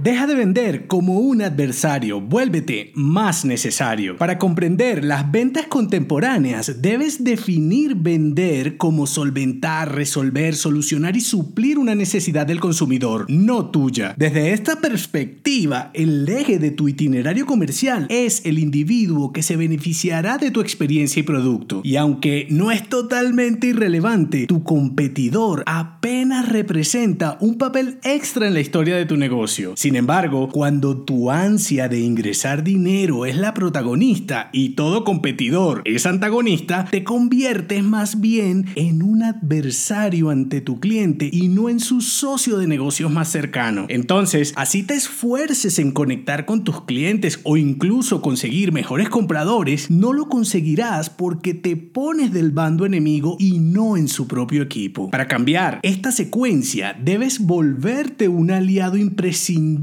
Deja de vender como un adversario, vuélvete más necesario. Para comprender las ventas contemporáneas, debes definir vender como solventar, resolver, solucionar y suplir una necesidad del consumidor, no tuya. Desde esta perspectiva, el eje de tu itinerario comercial es el individuo que se beneficiará de tu experiencia y producto. Y aunque no es totalmente irrelevante, tu competidor apenas representa un papel extra en la historia de tu negocio. Sin embargo, cuando tu ansia de ingresar dinero es la protagonista y todo competidor es antagonista, te conviertes más bien en un adversario ante tu cliente y no en su socio de negocios más cercano. Entonces, así te esfuerces en conectar con tus clientes o incluso conseguir mejores compradores, no lo conseguirás porque te pones del bando enemigo y no en su propio equipo. Para cambiar esta secuencia, debes volverte un aliado imprescindible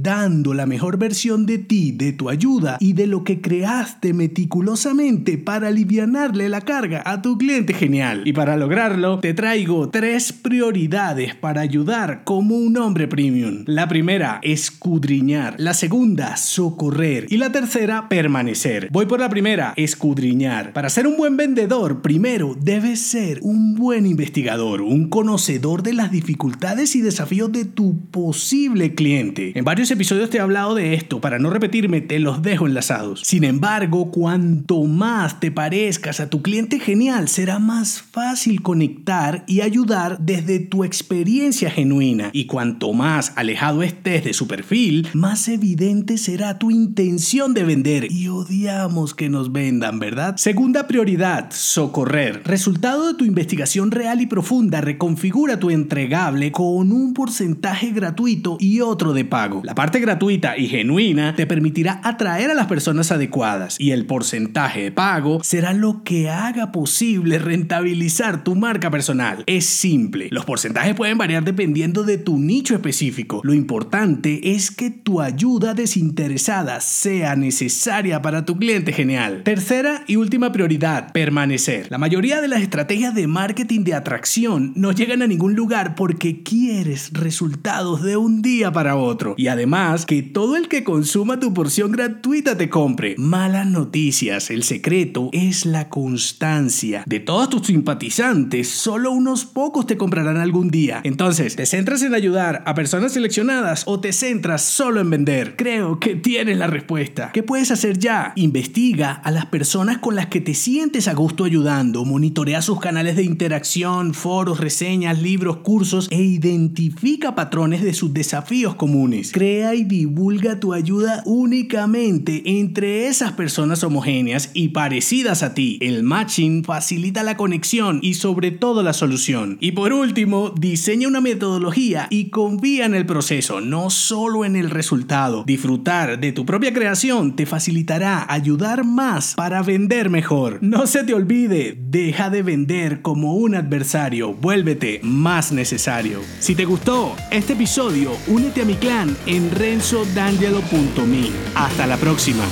dando la mejor versión de ti, de tu ayuda y de lo que creaste meticulosamente para aliviarle la carga a tu cliente genial. Y para lograrlo, te traigo tres prioridades para ayudar como un hombre premium. La primera, escudriñar. La segunda, socorrer. Y la tercera, permanecer. Voy por la primera, escudriñar. Para ser un buen vendedor, primero debes ser un buen investigador, un conocedor de las dificultades y desafíos de tu posible cliente en varios episodios te he hablado de esto, para no repetirme te los dejo enlazados. Sin embargo, cuanto más te parezcas a tu cliente genial, será más fácil conectar y ayudar desde tu experiencia genuina. Y cuanto más alejado estés de su perfil, más evidente será tu intención de vender. Y odiamos que nos vendan, ¿verdad? Segunda prioridad, socorrer. Resultado de tu investigación real y profunda, reconfigura tu entregable con un porcentaje gratuito y otro de pago. La parte gratuita y genuina te permitirá atraer a las personas adecuadas y el porcentaje de pago será lo que haga posible rentabilizar tu marca personal. Es simple, los porcentajes pueden variar dependiendo de tu nicho específico. Lo importante es que tu ayuda desinteresada sea necesaria para tu cliente genial. Tercera y última prioridad, permanecer. La mayoría de las estrategias de marketing de atracción no llegan a ningún lugar porque quieres resultados de un día para otro. Y además, que todo el que consuma tu porción gratuita te compre. Malas noticias, el secreto es la constancia. De todos tus simpatizantes, solo unos pocos te comprarán algún día. Entonces, ¿te centras en ayudar a personas seleccionadas o te centras solo en vender? Creo que tienes la respuesta. ¿Qué puedes hacer ya? Investiga a las personas con las que te sientes a gusto ayudando, monitorea sus canales de interacción, foros, reseñas, libros, cursos e identifica patrones de sus desafíos Crea y divulga tu ayuda únicamente entre esas personas homogéneas y parecidas a ti. El matching facilita la conexión y sobre todo la solución. Y por último, diseña una metodología y confía en el proceso, no solo en el resultado. Disfrutar de tu propia creación te facilitará ayudar más para vender mejor. No se te olvide, deja de vender como un adversario, vuélvete más necesario. Si te gustó este episodio, únete a mi clan en renzodangelo.me. Hasta la próxima.